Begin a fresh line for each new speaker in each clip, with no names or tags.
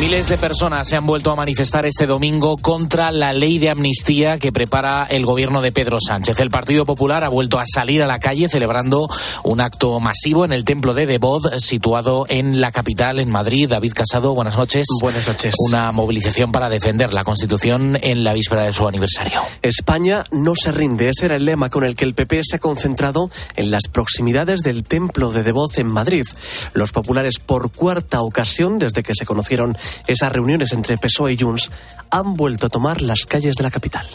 Miles de personas se han vuelto a manifestar este domingo contra la ley de amnistía que prepara el gobierno de Pedro Sánchez. El Partido Popular ha vuelto a salir a la calle celebrando un acto masivo en el templo de Devod, situado en la capital, en Madrid. David Casado, buenas noches.
Buenas noches.
Una movilización para defender la Constitución en la víspera de su aniversario.
España no se rinde. Ese era el lema con el que el PP se ha concentrado en las proximidades del templo de Devod en Madrid. Los populares, por cuarta ocasión desde que se conocieron esas reuniones entre PSOE y Junts han vuelto a tomar las calles de la capital.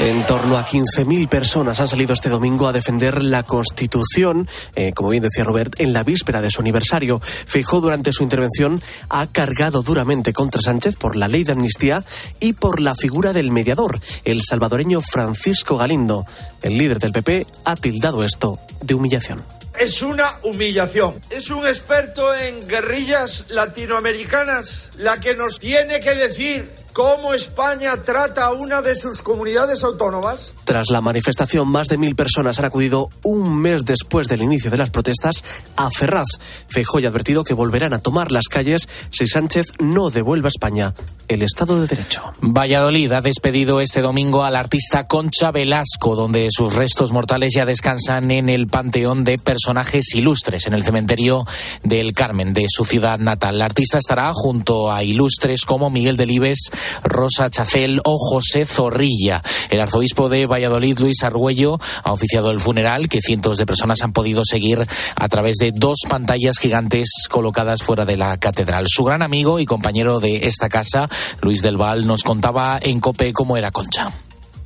En torno a 15.000 personas han salido este domingo a defender la Constitución, eh, como bien decía Robert, en la víspera de su aniversario. Fijó durante su intervención ha cargado duramente contra Sánchez por la ley de amnistía y por la figura del mediador, el salvadoreño Francisco Galindo. El líder del PP ha tildado esto de humillación
es una humillación. Es un experto en guerrillas latinoamericanas la que nos tiene que decir cómo España trata a una de sus comunidades autónomas?
Tras la manifestación, más de mil personas han acudido un mes después del inicio de las protestas a Ferraz. Feijóo ha advertido que volverán a tomar las calles si Sánchez no devuelve a España el Estado de Derecho.
Valladolid ha despedido este domingo al artista Concha Velasco, donde sus restos mortales ya descansan en el panteón de personajes ilustres en el cementerio del Carmen de su ciudad natal. La artista estará junto a ilustres como Miguel Delibes, Rosa Chacel o José Zorrilla. El arzobispo de Valladolid, Luis Argüello, ha oficiado el funeral que cientos de personas han podido seguir a través de dos pantallas gigantes colocadas fuera de la catedral. Su gran amigo y compañero de esta casa, Luis del Val, nos contaba en COPE cómo era Concha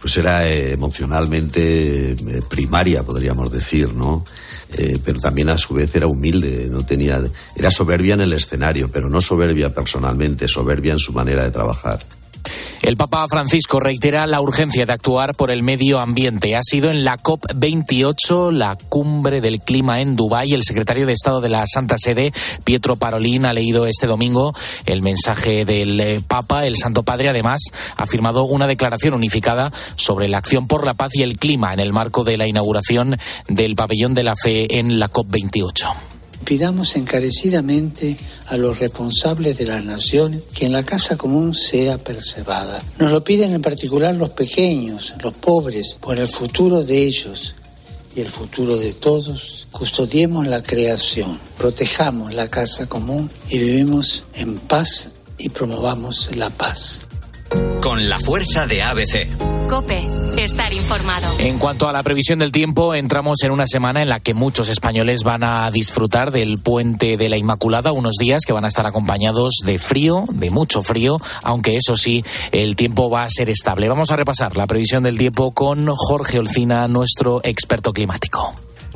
pues era eh, emocionalmente eh, primaria, podríamos decir, ¿no? Eh, pero también a su vez era humilde, no tenía, era soberbia en el escenario, pero no soberbia personalmente, soberbia en su manera de trabajar.
El Papa Francisco reitera la urgencia de actuar por el medio ambiente. Ha sido en la COP28, la cumbre del clima en Dubái. El secretario de Estado de la Santa Sede, Pietro Parolín, ha leído este domingo el mensaje del eh, Papa. El Santo Padre, además, ha firmado una declaración unificada sobre la acción por la paz y el clima en el marco de la inauguración del pabellón de la fe en la COP28.
Pidamos encarecidamente a los responsables de las naciones que en la casa común sea preservada. Nos lo piden en particular los pequeños, los pobres, por el futuro de ellos y el futuro de todos. Custodiemos la creación, protejamos la casa común y vivimos en paz y promovamos la paz
con la fuerza de ABC.
Cope, estar informado.
En cuanto a la previsión del tiempo, entramos en una semana en la que muchos españoles van a disfrutar del puente de la Inmaculada, unos días que van a estar acompañados de frío, de mucho frío, aunque eso sí, el tiempo va a ser estable. Vamos a repasar la previsión del tiempo con Jorge Olcina, nuestro experto climático.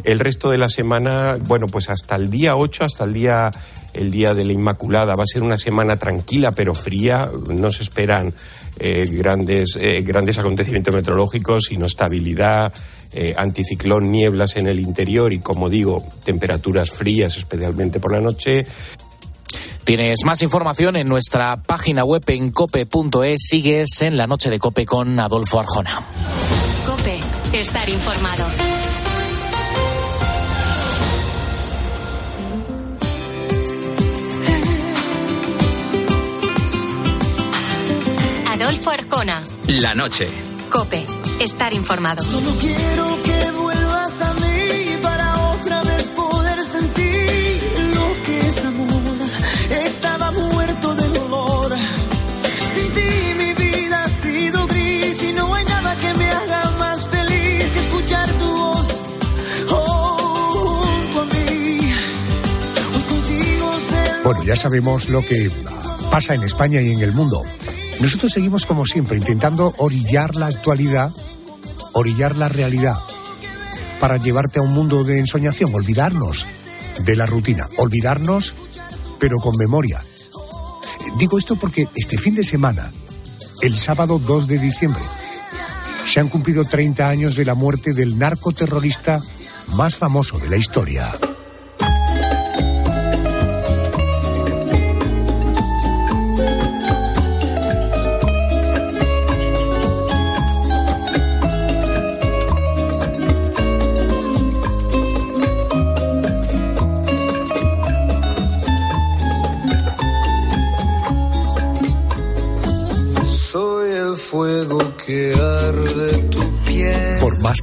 El resto de la semana, bueno, pues hasta el día 8, hasta el día el día de la Inmaculada. Va a ser una semana tranquila pero fría. No se esperan eh, grandes, eh, grandes acontecimientos meteorológicos, sino estabilidad, eh, anticiclón, nieblas en el interior y, como digo, temperaturas frías, especialmente por la noche.
Tienes más información en nuestra página web en cope.es. Sigues en la noche de cope con Adolfo Arjona.
Cope, estar informado. Adolfo Arjona.
La noche.
Cope. Estar informado.
Solo quiero que vuelvas a mí para otra vez poder sentir lo que es amor. Estaba muerto de dolor. Sin ti mi vida ha sido gris y no hay nada que me haga más feliz que escuchar tu voz. Oh, junto a mí. contigo
Bueno, ya sabemos lo que pasa en España y en el mundo. Nosotros seguimos como siempre intentando orillar la actualidad, orillar la realidad, para llevarte a un mundo de ensoñación, olvidarnos de la rutina, olvidarnos, pero con memoria. Digo esto porque este fin de semana, el sábado 2 de diciembre, se han cumplido 30 años de la muerte del narcoterrorista más famoso de la historia.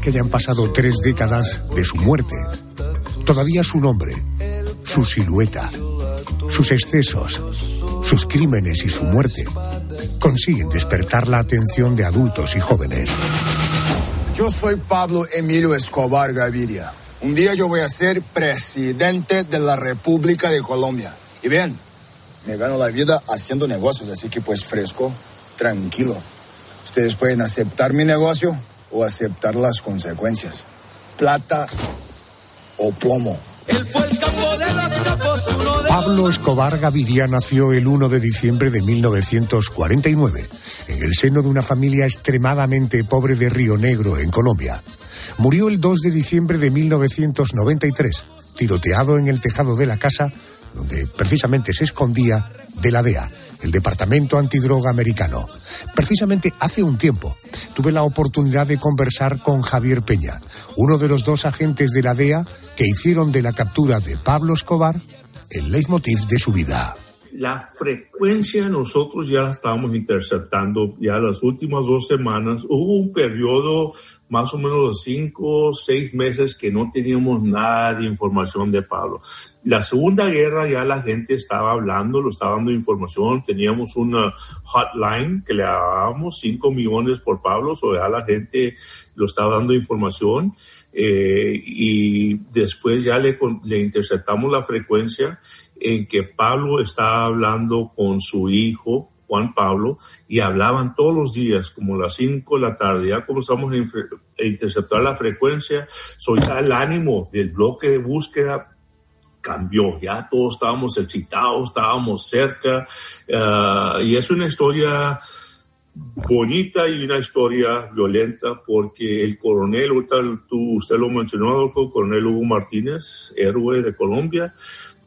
Que
hayan pasado tres décadas de su muerte, todavía su nombre, su silueta, sus excesos, sus crímenes y su muerte consiguen despertar la atención de adultos y jóvenes.
Yo soy Pablo Emilio Escobar Gaviria. Un día yo voy a ser presidente de la República de Colombia. Y bien, me gano la vida haciendo negocios, así que pues fresco, tranquilo. Ustedes pueden aceptar mi negocio o aceptar las consecuencias. Plata o plomo.
Pablo Escobar Gaviria nació el 1 de diciembre de 1949 en el seno de una familia extremadamente pobre de Río Negro, en Colombia. Murió el 2 de diciembre de 1993, tiroteado en el tejado de la casa donde precisamente se escondía de la DEA, el Departamento Antidroga Americano. Precisamente hace un tiempo tuve la oportunidad de conversar con Javier Peña, uno de los dos agentes de la DEA que hicieron de la captura de Pablo Escobar el leitmotiv de su vida.
La frecuencia nosotros ya la estábamos interceptando ya las últimas dos semanas. Hubo un periodo más o menos de cinco o seis meses que no teníamos nada de información de Pablo. La Segunda Guerra ya la gente estaba hablando, lo estaba dando información, teníamos una hotline que le dábamos 5 millones por Pablo, o ya la gente lo estaba dando información. Eh, y después ya le, le interceptamos la frecuencia en que Pablo estaba hablando con su hijo, Juan Pablo, y hablaban todos los días, como las 5 de la tarde. Ya comenzamos a interceptar la frecuencia, soy el ánimo del bloque de búsqueda cambió, ya todos estábamos excitados, estábamos cerca, uh, y es una historia bonita y una historia violenta porque el coronel, tú, usted lo mencionó, Adolfo, el coronel Hugo Martínez, héroe de Colombia,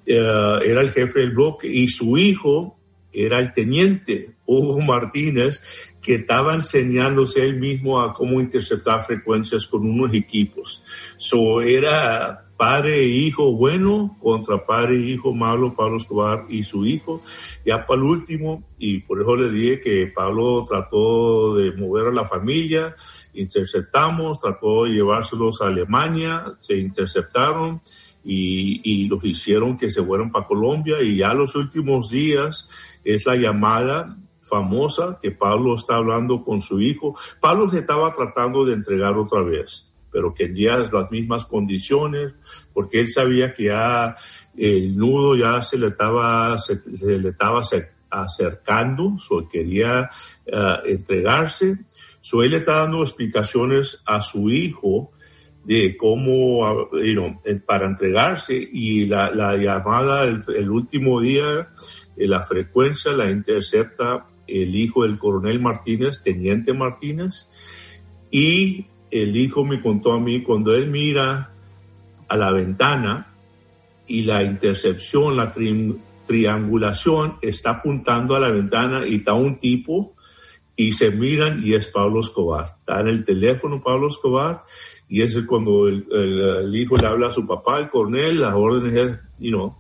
uh, era el jefe del bloque y su hijo era el teniente Hugo Martínez que estaba enseñándose él mismo a cómo interceptar frecuencias con unos equipos. So era padre e hijo bueno contra padre e hijo malo, Pablo Escobar y su hijo. Ya para el último, y por eso le dije que Pablo trató de mover a la familia, interceptamos, trató de llevárselos a Alemania, se interceptaron y, los hicieron que se fueran para Colombia y ya los últimos días es la llamada famosa que Pablo está hablando con su hijo. Pablo se estaba tratando de entregar otra vez pero quería las mismas condiciones, porque él sabía que ya el nudo ya se le estaba, se, le estaba acercando, so quería uh, entregarse. So él le está dando explicaciones a su hijo de cómo, you know, para entregarse y la, la llamada el, el, último día, la frecuencia la intercepta el hijo del coronel Martínez, teniente Martínez, y el hijo me contó a mí, cuando él mira a la ventana y la intercepción, la tri triangulación está apuntando a la ventana y está un tipo y se miran y es Pablo Escobar. Está en el teléfono Pablo Escobar y ese es cuando el, hijo le habla a su papá, el coronel, las órdenes es, you know,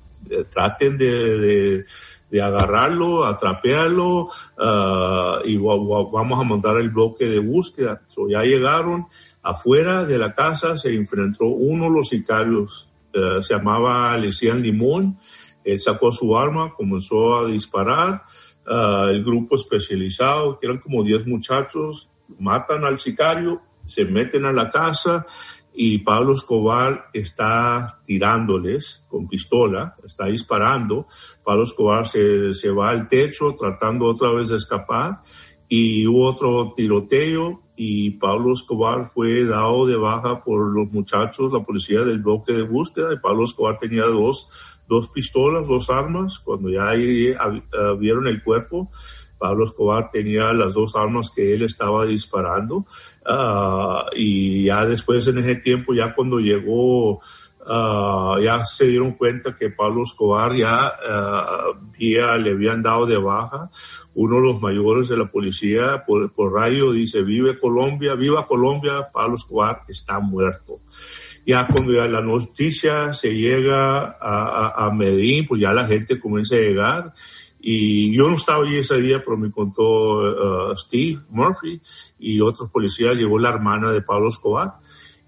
traten de de agarrarlo, atrapearlo uh, y vamos a montar el bloque de búsqueda. So, ya llegaron afuera de la casa, se enfrentó uno de los sicarios, uh, se llamaba Alician Limón, él sacó su arma, comenzó a disparar, uh, el grupo especializado, que eran como 10 muchachos, matan al sicario, se meten a la casa, y Pablo Escobar está tirándoles con pistola, está disparando. Pablo Escobar se, se, va al techo tratando otra vez de escapar y hubo otro tiroteo y Pablo Escobar fue dado de baja por los muchachos, la policía del bloque de búsqueda y Pablo Escobar tenía dos, dos pistolas, dos armas. Cuando ya ahí, uh, vieron el cuerpo, Pablo Escobar tenía las dos armas que él estaba disparando uh, y ya después en ese tiempo, ya cuando llegó, uh, ya se dieron cuenta que Pablo Escobar ya, ya, le habían dado de baja. Uno de los mayores de la policía por, por radio dice, vive Colombia, viva Colombia, Pablo Escobar está muerto ya cuando ya la noticia se llega a, a, a, Medellín, pues ya la gente comienza a llegar Y yo no estaba allí ese día, pero me contó uh, Steve Murphy y otros policías, llegó la hermana de Pablo Escobar.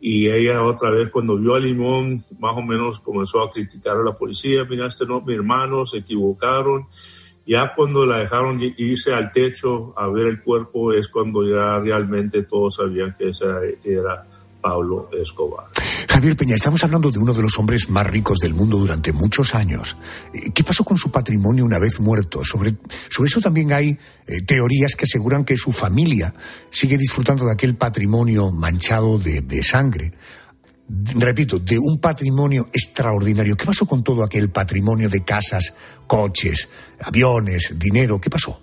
Y ella otra vez cuando vio a Limón, más o menos comenzó a criticar a la policía, mira, este no, mi hermano, se equivocaron. Ya cuando la dejaron irse al techo a ver el cuerpo es cuando ya realmente todos sabían que esa era Pablo Escobar.
Javier Peña, estamos hablando de uno de los hombres más ricos del mundo durante muchos años. Eh, ¿Qué pasó con su patrimonio una vez muerto? Sobre, sobre eso también hay eh, teorías que aseguran que su familia sigue disfrutando de aquel patrimonio manchado de, de sangre. Repito, de un patrimonio extraordinario. ¿Qué pasó con todo aquel patrimonio de casas, coches, aviones, dinero? ¿Qué pasó?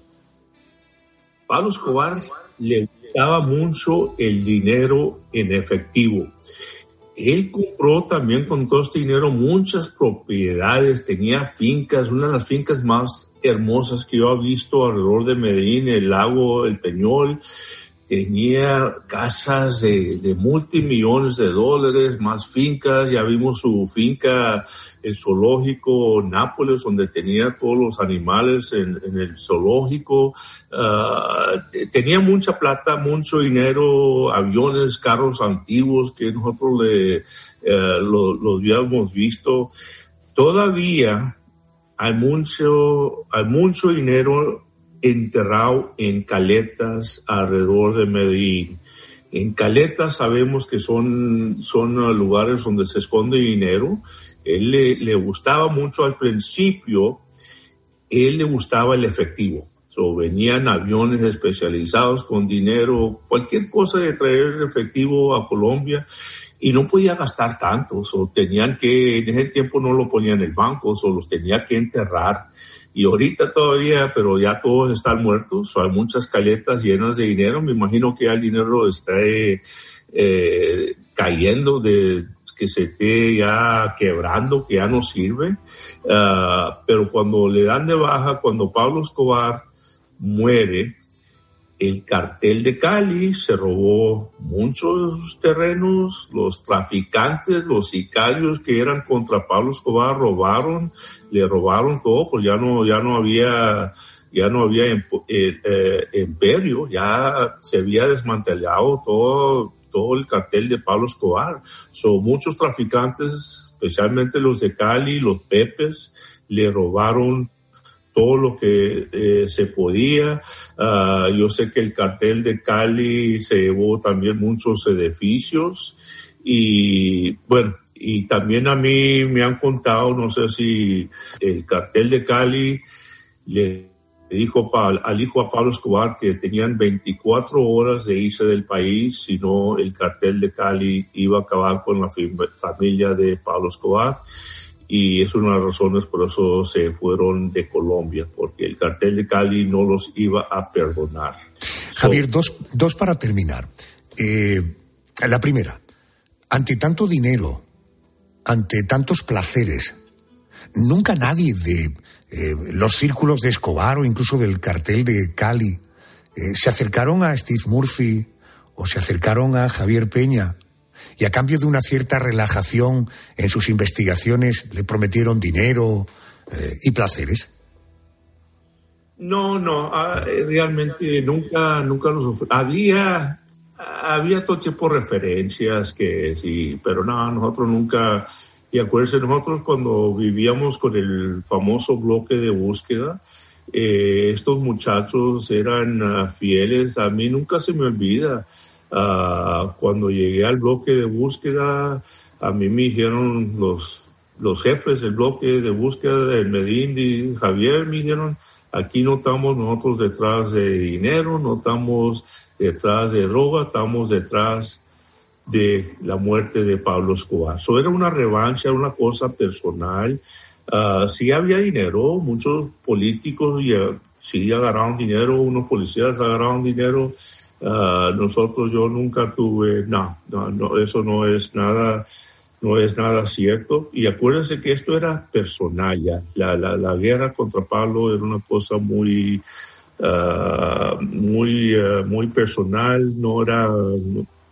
Pablo Escobar le gustaba mucho el dinero en efectivo. Él compró también con todo este dinero muchas propiedades, tenía fincas, una de las fincas más hermosas que yo he visto alrededor de Medellín, el lago El Peñol, tenía casas de, multimillones de dólares, más fincas, ya vimos su finca, el zoológico Nápoles, donde tenía todos los animales en, el zoológico, ah, tenía mucha plata, mucho dinero, aviones, carros antiguos que nosotros le, eh, los habíamos visto. Todavía hay mucho, hay mucho dinero enterrado en caletas alrededor de Medellín. En caletas sabemos que son, son lugares donde se esconde dinero. Él le, gustaba mucho al principio, él le gustaba el efectivo. So, venían aviones especializados con dinero, cualquier cosa de traer efectivo a Colombia y no podía gastar tanto. So, tenían que, en ese tiempo no lo ponían en el banco, solo los tenía que enterrar y ahorita todavía, pero ya todos están muertos, hay muchas caletas llenas de dinero, me imagino que ya el dinero está eh, cayendo, de que se esté ya quebrando, que ya no sirve, ah, pero cuando le dan de baja, cuando Pablo Escobar muere, el cartel de Cali se robó muchos terrenos, los traficantes, los sicarios que eran contra Pablo Escobar robaron, le robaron todo, pues ya no, ya no había, ya no había eh, eh, imperio, ya se había desmantelado todo, todo el cartel de Pablo Escobar. Son muchos traficantes, especialmente los de Cali, los Pepes, le robaron todo lo que eh, se podía. Ah, yo sé que el cartel de Cali se llevó también muchos edificios y bueno, y también a mí me han contado, no sé si el cartel de Cali le dijo al hijo a Pablo Escobar que tenían 24 horas de irse del país, si no el cartel de Cali iba a acabar con la familia de Pablo Escobar y es una de las razones por eso se fueron de Colombia, porque el cartel de Cali no los iba a perdonar.
Javier, dos, dos para terminar. Eh, la primera, ante tanto dinero, ante tantos placeres, nunca nadie de eh, los círculos de Escobar o incluso del cartel de Cali eh, se acercaron a Steve Murphy o se acercaron a Javier Peña y a cambio de una cierta relajación en sus investigaciones le prometieron dinero eh, y placeres?
No, no, ah, realmente nunca, nunca los había, había todo tipo de referencias que sí, pero no, nosotros nunca, y acuérdense, nosotros cuando vivíamos con el famoso bloque de búsqueda, eh, estos muchachos eran ah, fieles, a mí nunca se me olvida Ah, cuando llegué al bloque de búsqueda, a mí me dijeron los, los jefes del bloque de búsqueda del Medellín y Javier, me dijeron, aquí no estamos nosotros detrás de dinero, no estamos detrás de droga, estamos detrás de la muerte de Pablo Escobar. Eso era una revancha, una cosa personal. Uh, sí había dinero, muchos políticos y, sí agarraron dinero, unos policías agarraron dinero, Ah, nosotros yo nunca tuve, no, no, eso no es nada, no es nada cierto. Y acuérdense que esto era personal ya. La, la, la guerra contra Pablo era una cosa muy, uh, muy, uh, muy personal, no era,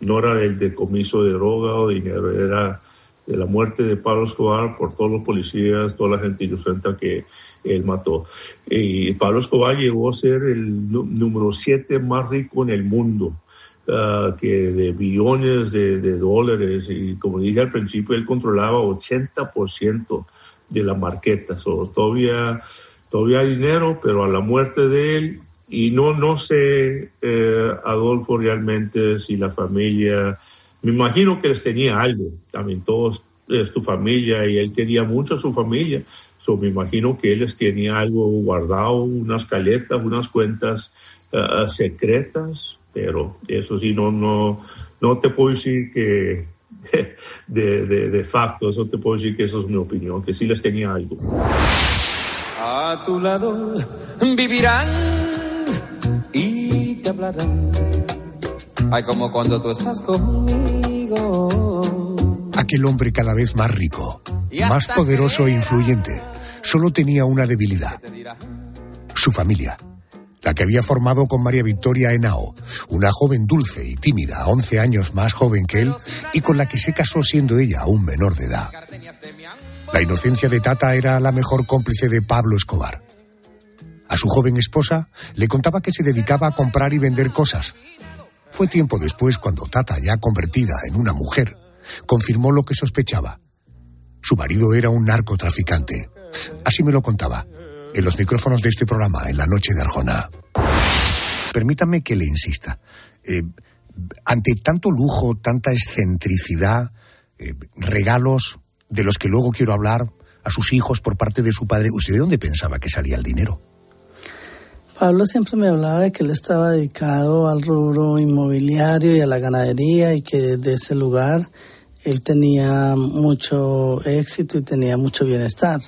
no, era el decomiso de droga o dinero, era de la muerte de Pablo Escobar por todos los policías, toda la gente inocente que él mató. Y Pablo Escobar llegó a ser el número siete más rico en el mundo. Uh, que de billones de, de, dólares y como dije al principio él controlaba 80% de la marqueta so, todavía todavía hay dinero pero a la muerte de él y no no sé eh, Adolfo realmente si la familia me imagino que les tenía algo también todos es tu familia y él quería mucho a su familia so, me imagino que él les tenía algo guardado unas caletas unas cuentas uh, secretas pero eso sí, no, no, no te puedo decir que de, de, de, facto, eso te puedo decir que eso es mi opinión, que sí les tenía algo.
A tu lado vivirán y te hablarán. Ay, como cuando tú estás conmigo.
Aquel hombre cada vez más rico, más poderoso e influyente, solo tenía una debilidad. Su familia la que había formado con María Victoria Henao, una joven dulce y tímida, 11 años más joven que él, y con la que se casó siendo ella aún menor de edad. La inocencia de Tata era la mejor cómplice de Pablo Escobar. A su joven esposa le contaba que se dedicaba a comprar y vender cosas. Fue tiempo después cuando Tata, ya convertida en una mujer, confirmó lo que sospechaba. Su marido era un narcotraficante. Así me lo contaba en los micrófonos de este programa, en la noche de Arjona. Permítame que le insista. Eh, ante tanto lujo, tanta excentricidad, eh, regalos de los que luego quiero hablar a sus hijos por parte de su padre, ¿usted de dónde pensaba que salía el dinero?
Pablo siempre me hablaba de que él estaba dedicado al rubro inmobiliario y a la ganadería y que desde ese lugar él tenía mucho éxito y tenía mucho bienestar.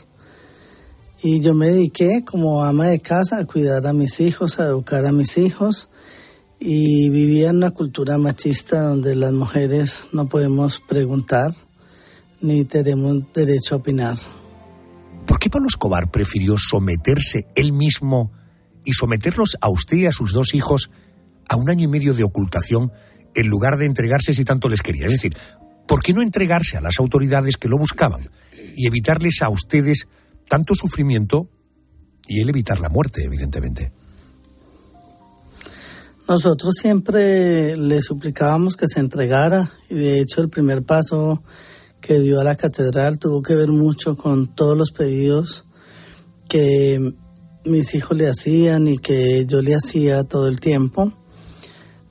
Y yo me dediqué como ama de casa a cuidar a mis hijos, a educar a mis hijos y vivía en una cultura machista donde las mujeres no podemos preguntar ni tenemos derecho a opinar.
¿Por qué Pablo Escobar prefirió someterse él mismo y someterlos a usted y a sus dos hijos a un año y medio de ocultación en lugar de entregarse si tanto les quería? Es decir, ¿por qué no entregarse a las autoridades que lo buscaban y evitarles a ustedes tanto sufrimiento y el evitar la muerte, evidentemente.
Nosotros siempre le suplicábamos que se entregara y de hecho el primer paso que dio a la catedral tuvo que ver mucho con todos los pedidos que mis hijos le hacían y que yo le hacía todo el tiempo.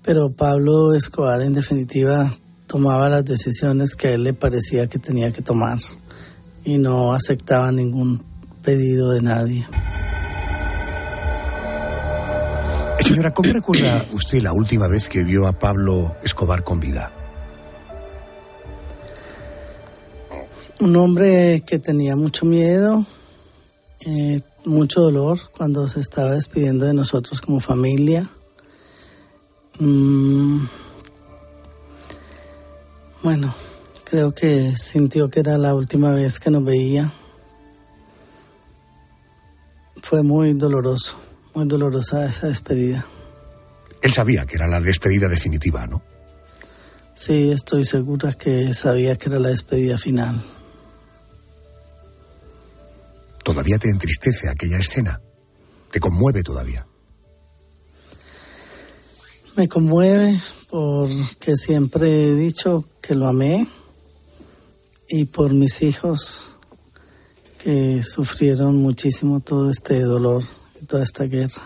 Pero Pablo Escobar en definitiva tomaba las decisiones que a él le parecía que tenía que tomar y no aceptaba ningún pedido de nadie.
Señora, ¿cómo recuerda usted la última vez que vio a Pablo Escobar con vida?
Un hombre que tenía mucho miedo, eh, mucho dolor cuando se estaba despidiendo de nosotros como familia. Mm, bueno, creo que sintió que era la última vez que nos veía fue muy doloroso, muy dolorosa esa despedida.
Él sabía que era la despedida definitiva, ¿no?
Sí, estoy segura que sabía que era la despedida final.
¿Todavía te entristece aquella escena? ¿Te conmueve todavía?
Me conmueve porque siempre he dicho que lo amé y por mis hijos que sufrieron muchísimo todo este dolor y toda esta guerra.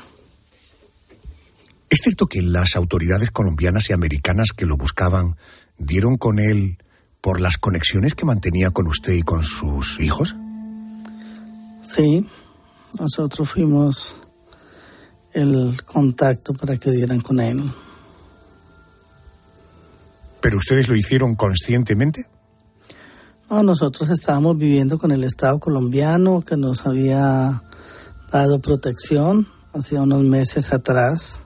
¿Es cierto que las autoridades colombianas y americanas que lo buscaban dieron con él por las conexiones que mantenía con usted y con sus hijos?
Sí, nosotros fuimos el contacto para que dieran con él.
¿Pero ustedes lo hicieron conscientemente?
nosotros estábamos viviendo con el Estado colombiano que nos había dado protección hace unos meses atrás.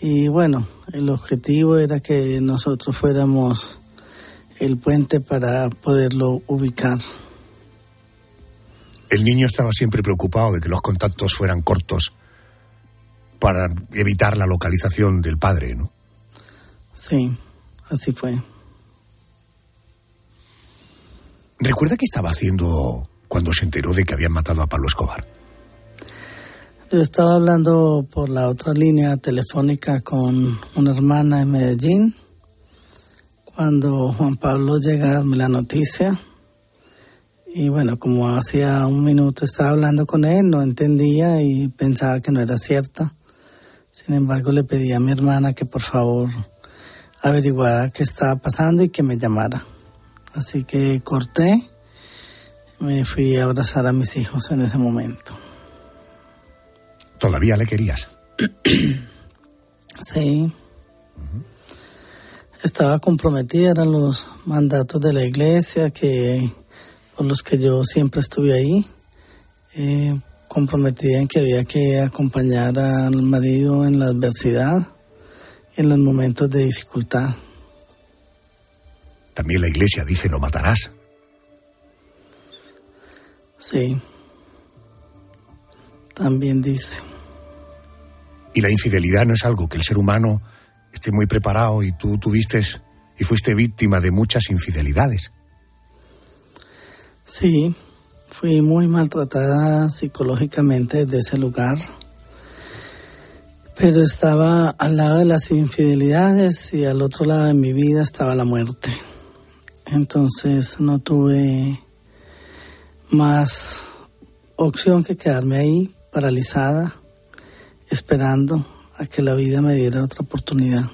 Y bueno, el objetivo era que nosotros fuéramos el puente para poderlo ubicar.
El niño estaba siempre preocupado de que los contactos fueran cortos para evitar la localización del padre, ¿no?
Sí, así fue.
¿Recuerda qué estaba haciendo cuando se enteró de que habían matado a Pablo Escobar?
Yo estaba hablando por la otra línea telefónica con una hermana en Medellín cuando Juan Pablo llega a darme la noticia. Y bueno, como hacía un minuto estaba hablando con él, no entendía y pensaba que no era cierta. Sin embargo, le pedí a mi hermana que por favor averiguara qué estaba pasando y que me llamara. Así que corté, me fui a abrazar a mis hijos en ese momento.
¿Todavía le querías?
sí. Estaba comprometida, eran los mandatos de la iglesia que por los que yo siempre estuve ahí, eh, comprometida en que había que acompañar al marido en la adversidad, en los momentos de dificultad.
También la iglesia dice no matarás.
Sí. También dice.
Y la infidelidad no es algo que el ser humano esté muy preparado y tú tuviste y fuiste víctima de muchas infidelidades.
Sí, fui muy maltratada psicológicamente desde ese lugar, pero estaba al lado de las infidelidades y al otro lado de mi vida estaba la muerte. Entonces no tuve más opción que quedarme ahí paralizada, esperando a que la vida me diera otra oportunidad.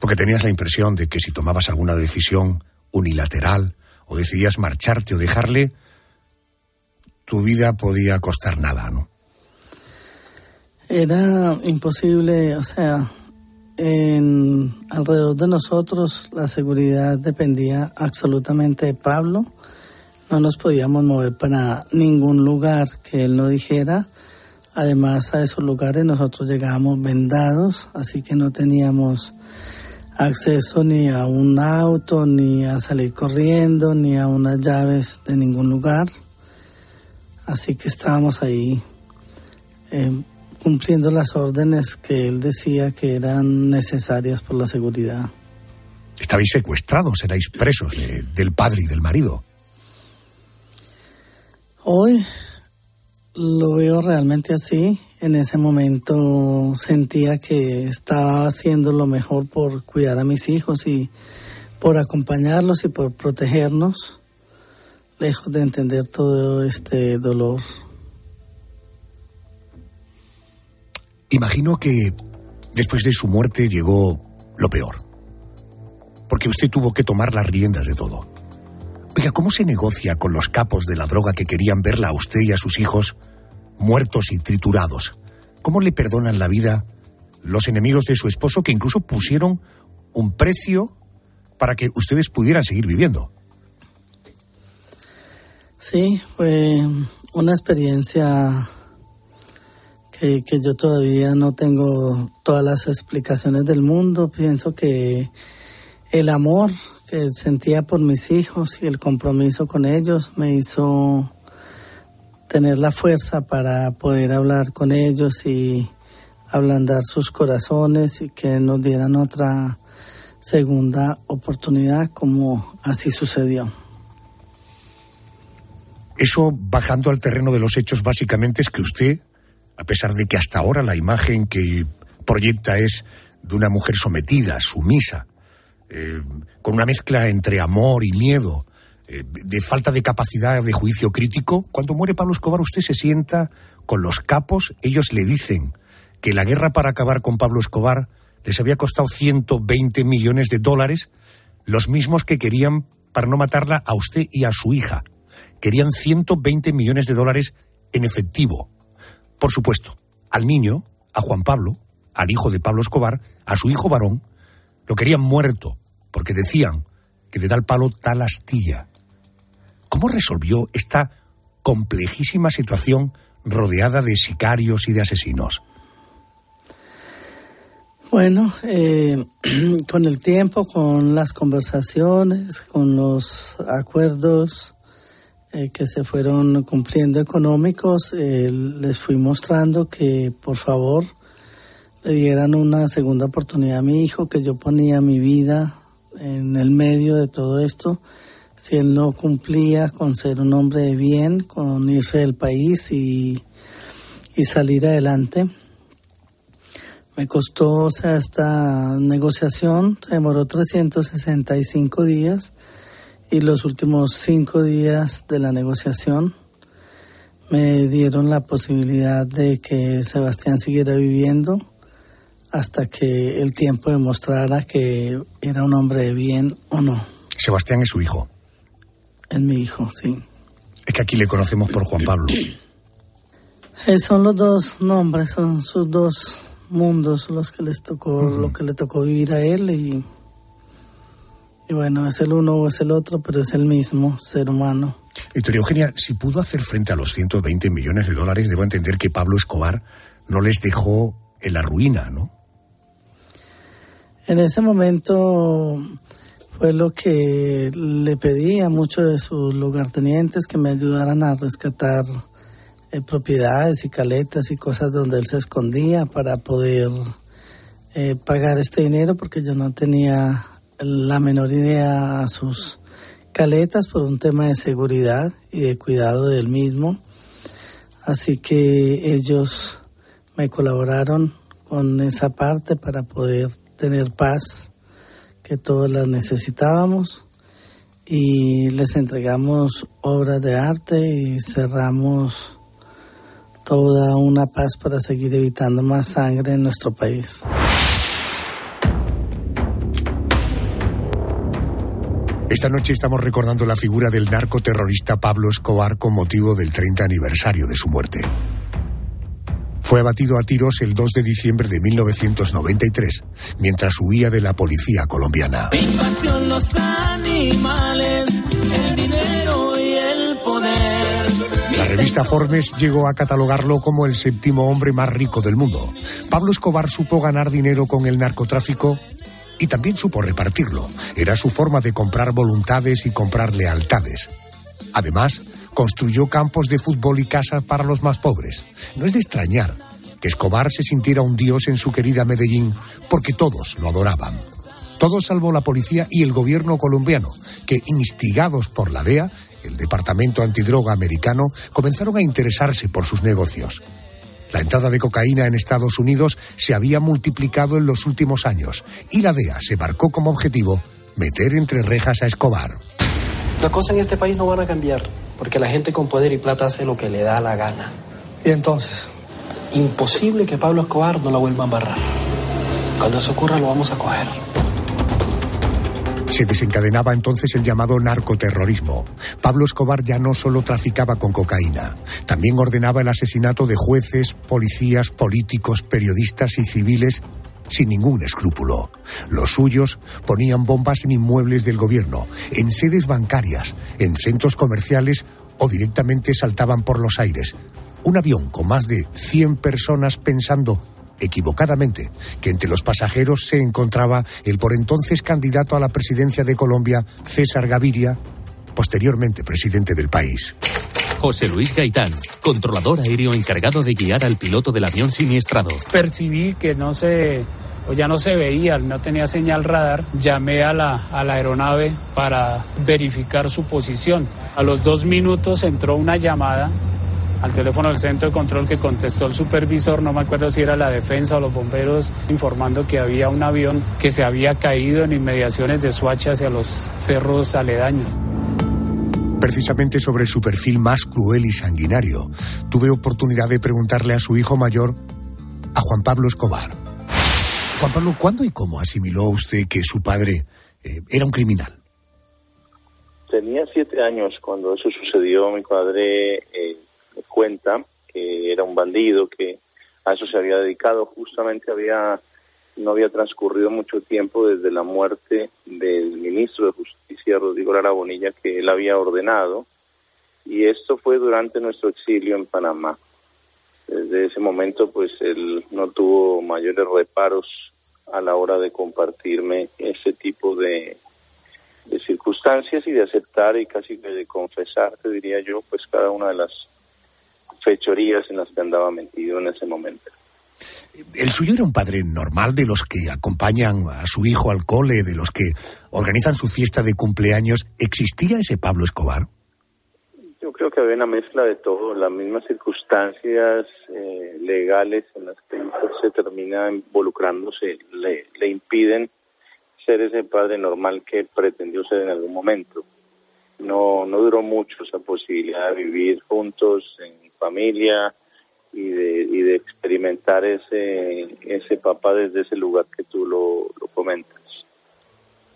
Porque tenías la impresión de que si tomabas alguna decisión unilateral o decidías marcharte o dejarle, tu vida podía costar nada, ¿no?
Era imposible, o sea, en alrededor de nosotros la seguridad dependía absolutamente de Pablo. No nos podíamos mover para ningún lugar que él no dijera. Además a esos lugares nosotros llegábamos vendados, así que no teníamos acceso ni a un auto, ni a salir corriendo, ni a unas llaves de ningún lugar. Así que estábamos ahí eh, cumpliendo las órdenes que él decía que eran necesarias por la seguridad.
Estabais secuestrados, erais presos del padre y del marido.
Hoy lo veo realmente así. En ese momento sentía que estaba haciendo lo mejor por cuidar a mis hijos y por acompañarlos y por protegernos, lejos de entender todo este dolor.
Imagino que después de su muerte llegó lo peor, porque usted tuvo que tomar las riendas de todo. Oiga, ¿cómo se negocia con los capos de la droga que querían verla a usted y a sus hijos muertos y triturados? ¿Cómo le perdonan la vida los enemigos de su esposo que incluso pusieron un precio para que ustedes pudieran seguir viviendo?
Sí, fue una experiencia que, que, yo todavía no tengo todas las explicaciones del mundo. Pienso que el amor que sentía por mis hijos y el compromiso con ellos me hizo tener la fuerza para poder hablar con ellos y ablandar sus corazones y que nos dieran otra segunda oportunidad como así sucedió.
Eso, bajando al terreno de los hechos, básicamente es que usted, a pesar de que hasta ahora la imagen que proyecta es de una mujer sometida, sumisa, eh, con una mezcla entre amor y miedo, eh, de falta de capacidad de juicio crítico, cuando muere Pablo Escobar usted se sienta con los capos, ellos le dicen que la guerra para acabar con Pablo Escobar les había costado 120 millones de dólares, los mismos que querían para no matarla a usted y a su hija. Querían 120 millones de dólares en efectivo. Por supuesto, al niño, a Juan Pablo, al hijo de Pablo Escobar, a su hijo varón, lo querían muerto, porque decían que de tal palo tal astilla. ¿Cómo resolvió esta complejísima situación rodeada de sicarios y de asesinos?
Bueno, eh, con el tiempo, con las conversaciones, con los acuerdos eh, que se fueron cumpliendo económicos, eh, les fui mostrando que por favor le dieran una segunda oportunidad a mi hijo, que yo ponía mi vida en el medio de todo esto si él no cumplía con ser un hombre de bien, con irse del país y, y salir adelante. Me costó, esta negociación se demoró 365 días y los últimos cinco días de la negociación me dieron la posibilidad de que Sebastián siguiera viviendo hasta que el tiempo demostrara que era un hombre de bien o no.
Sebastián es su hijo.
Es mi hijo, sí.
Es que aquí le conocemos por Juan Pablo.
Eh, son los dos nombres, son sus dos mundos los que les tocó, lo que le tocó vivir a él y, y bueno, es el uno o es el otro, pero es el mismo ser humano.
Victoria Eugenia, si pudo hacer frente a los 120 millones de dólares, debo entender que Pablo Escobar no les dejó en la ruina, ¿no?
En ese momento fue lo que le pedí a muchos de sus lugartenientes que me ayudaran a rescatar eh, propiedades y caletas y cosas donde él se escondía para poder eh, pagar este dinero porque yo no tenía la menor idea a sus caletas por un tema de seguridad y de cuidado del mismo. Así que ellos me colaboraron con esa parte para poder tener paz, que todos la necesitábamos. Y les entregamos obras de arte y cerramos toda una paz para seguir evitando más sangre en nuestro país.
Esta noche estamos recordando la figura del narcoterrorista Pablo Escobar con motivo del 30 aniversario de su muerte. Fue abatido a tiros el 2 de diciembre de 1993, mientras huía de la policía colombiana.
Invasión los animales, el dinero y el poder.
La revista Forbes llegó a catalogarlo como el séptimo hombre más rico del mundo. Pablo Escobar supo ganar dinero con el narcotráfico y también supo repartirlo. Era su forma de comprar voluntades y comprar lealtades. Además, construyó campos de fútbol y casas para los más pobres. No es de extrañar que Escobar se sintiera un dios en su querida Medellín porque todos lo adoraban. Todos salvo la policía y el gobierno colombiano, que instigados por la DEA, el Departamento Antidroga americano, comenzaron a interesarse por sus negocios. La entrada de cocaína en Estados Unidos se había multiplicado en los últimos años y la DEA se marcó como objetivo meter entre rejas a Escobar.
Las cosas en este país no van a cambiar porque la gente con poder y plata hace lo que le da la gana.
¿Y entonces?
Imposible que Pablo Escobar no la vuelva a embarrar. Cuando eso ocurra lo vamos a coger.
Se desencadenaba entonces el llamado narcoterrorismo. Pablo Escobar ya no solo traficaba con cocaína, también ordenaba el asesinato de jueces, policías, políticos, periodistas y civiles sin ningún escrúpulo. Los suyos ponían bombas en inmuebles del gobierno, en sedes bancarias, en centros comerciales o directamente saltaban por los aires. Un avión con más de 100 personas pensando equivocadamente que entre los pasajeros se encontraba el por entonces candidato a la presidencia de Colombia, César Gaviria, posteriormente presidente del país.
José Luis Gaitán, controlador aéreo encargado de guiar al piloto del avión siniestrado.
Percibí que no se o ya no se veía, no tenía señal radar, llamé a la, a la aeronave para verificar su posición. A los dos minutos entró una llamada al teléfono del centro de control que contestó el supervisor, no me acuerdo si era la defensa o los bomberos, informando que había un avión que se había caído en inmediaciones de Suacha hacia los cerros aledaños.
Precisamente sobre su perfil más cruel y sanguinario, tuve oportunidad de preguntarle a su hijo mayor, a Juan Pablo Escobar. Juan Pablo, ¿cuándo y cómo asimiló usted que su padre eh, era un criminal?
Tenía siete años cuando eso sucedió. Mi padre eh, cuenta que era un bandido, que a eso se había dedicado. Justamente había no había transcurrido mucho tiempo desde la muerte del ministro de Justicia, Rodrigo Lara Bonilla, que él había ordenado. Y esto fue durante nuestro exilio en Panamá. Desde ese momento, pues él no tuvo mayores reparos a la hora de compartirme ese tipo de, de circunstancias y de aceptar y casi de confesar, te diría yo, pues cada una de las fechorías en las que andaba metido en ese momento.
¿El suyo era un padre normal de los que acompañan a su hijo al cole, de los que organizan su fiesta de cumpleaños? ¿Existía ese Pablo Escobar?
Creo que había una mezcla de todo, las mismas circunstancias eh, legales en las que se termina involucrándose le, le impiden ser ese padre normal que pretendió ser en algún momento. No, no duró mucho esa posibilidad de vivir juntos en familia y de, y de experimentar ese, ese papá desde ese lugar que tú lo comentas.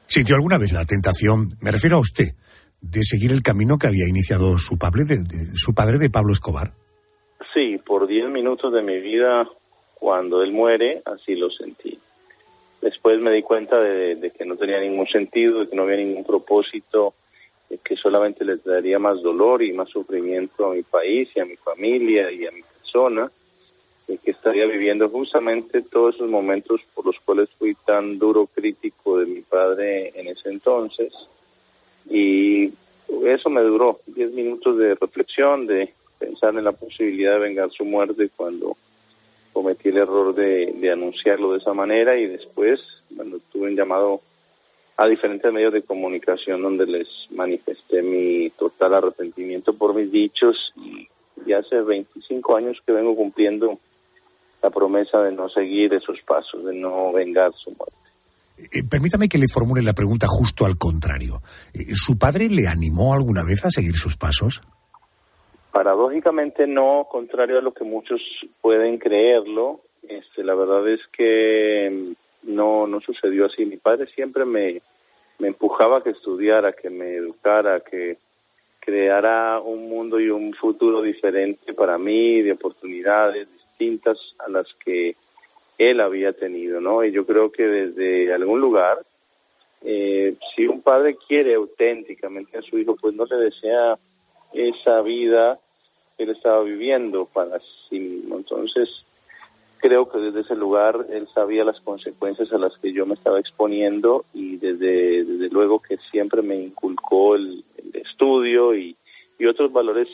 ¿Sintió alguna vez la tentación, me refiero a usted, de seguir el camino que había iniciado su padre de, su padre de Pablo Escobar?
Sí, por 10 minutos de mi vida, cuando él muere, así lo sentí. Después me di cuenta de, de que no tenía ningún sentido, de que no había ningún propósito, de que solamente le daría más dolor y más sufrimiento a mi país y a mi familia y a mi persona, y que estaría viviendo justamente todos esos momentos por los cuales fui tan duro crítico de mi padre en ese entonces. Y eso me duró 10 minutos de reflexión, de pensar en la posibilidad de vengar su muerte cuando cometí el error de, de anunciarlo de esa manera y después, cuando tuve un llamado a diferentes medios de comunicación donde les manifesté mi total arrepentimiento por mis dichos y, y hace 25 años que vengo cumpliendo la promesa de no seguir esos pasos, de no vengar su muerte.
Eh, permítame que le formule la pregunta justo al contrario. Eh, ¿Su padre le animó alguna vez a seguir sus pasos?
Paradójicamente no, contrario a lo que muchos pueden creerlo, este, la verdad es que mm, no, no sucedió así. Mi padre siempre me, me empujaba a que estudiara, que me educara, que creara un mundo y un futuro diferente para mí, de oportunidades distintas a las que él había tenido, ¿no? Y yo creo que desde algún lugar, eh, si un padre quiere auténticamente a su hijo, pues no le desea esa vida que él estaba viviendo para sí mismo. Entonces, creo que desde ese lugar él sabía las consecuencias a las que yo me estaba exponiendo y desde, desde luego que siempre me inculcó el, estudio y, y otros valores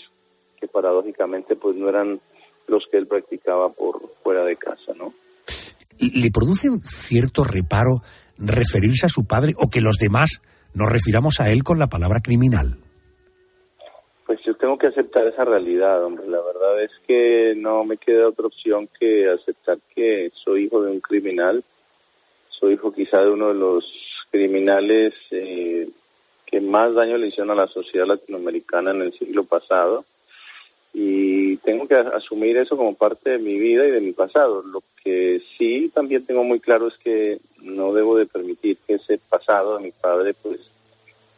que paradójicamente pues no eran los que él practicaba por fuera de casa, ¿no?
¿Le produce cierto reparo referirse a su padre o que los demás nos refiramos a él con la palabra criminal?
Pues yo tengo que aceptar esa realidad, hombre. La verdad es que no me queda otra opción que aceptar que soy hijo de un criminal. Soy hijo quizá de uno de los criminales eh, que más daño le hicieron a la sociedad latinoamericana en el siglo pasado. Y tengo que asumir eso como parte de mi vida y de mi pasado. Lo que sí también tengo muy claro es que no debo de permitir que ese pasado de mi padre pues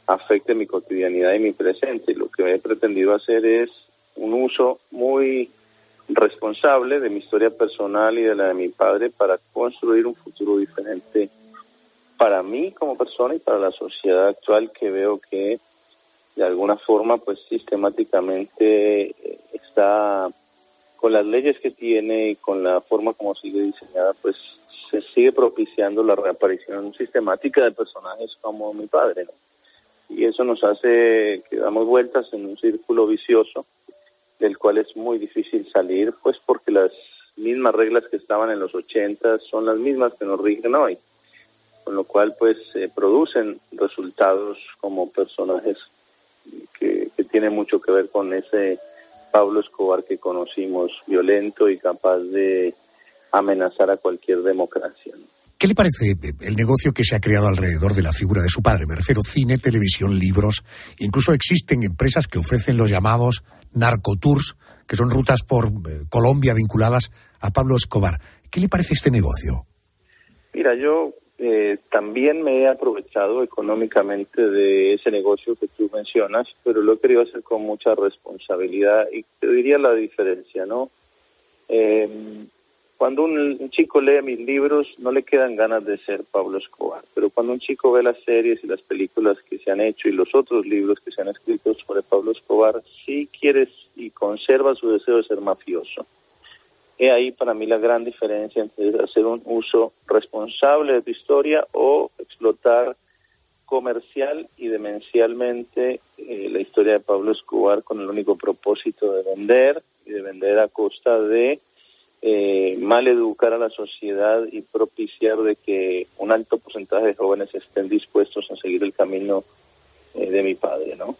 afecte mi cotidianidad y mi presente. Lo que he pretendido hacer es un uso muy responsable de mi historia personal y de la de mi padre para construir un futuro diferente para mí como persona y para la sociedad actual que veo que de alguna forma pues sistemáticamente eh, está con las leyes que tiene y con la forma como sigue diseñada pues se sigue propiciando la reaparición sistemática de personajes como mi padre ¿no? y eso nos hace que damos vueltas en un círculo vicioso del cual es muy difícil salir, pues porque las mismas reglas que estaban en los 80 son las mismas que nos rigen hoy, con lo cual pues se producen resultados como personajes que, que tienen mucho que ver con ese Pablo Escobar que conocimos, violento y capaz de amenazar a cualquier democracia. ¿no?
¿Qué le parece el negocio que se ha creado alrededor de la figura de su padre? Me refiero cine, televisión, libros. Incluso existen empresas que ofrecen los llamados narcotours, que son rutas por eh, Colombia vinculadas a Pablo Escobar. ¿Qué le parece este negocio?
Mira, yo eh, también me he aprovechado económicamente de ese negocio que tú mencionas, pero lo he querido hacer con mucha responsabilidad y te diría la diferencia, ¿no? Eh, cuando un, un, chico lee mis libros no le quedan ganas de ser Pablo Escobar, pero cuando un chico ve las series y las películas que se han hecho y los otros libros que se han escrito sobre Pablo Escobar, sí quieres y conserva su deseo de ser mafioso. He ahí para mí la gran diferencia entre hacer un uso responsable de tu historia o explotar comercial y demencialmente eh, la historia de Pablo Escobar con el único propósito de vender y de vender a costa de eh, mal educar a la sociedad y propiciar de que un alto porcentaje de jóvenes estén dispuestos a seguir el camino eh, de mi padre, ¿no?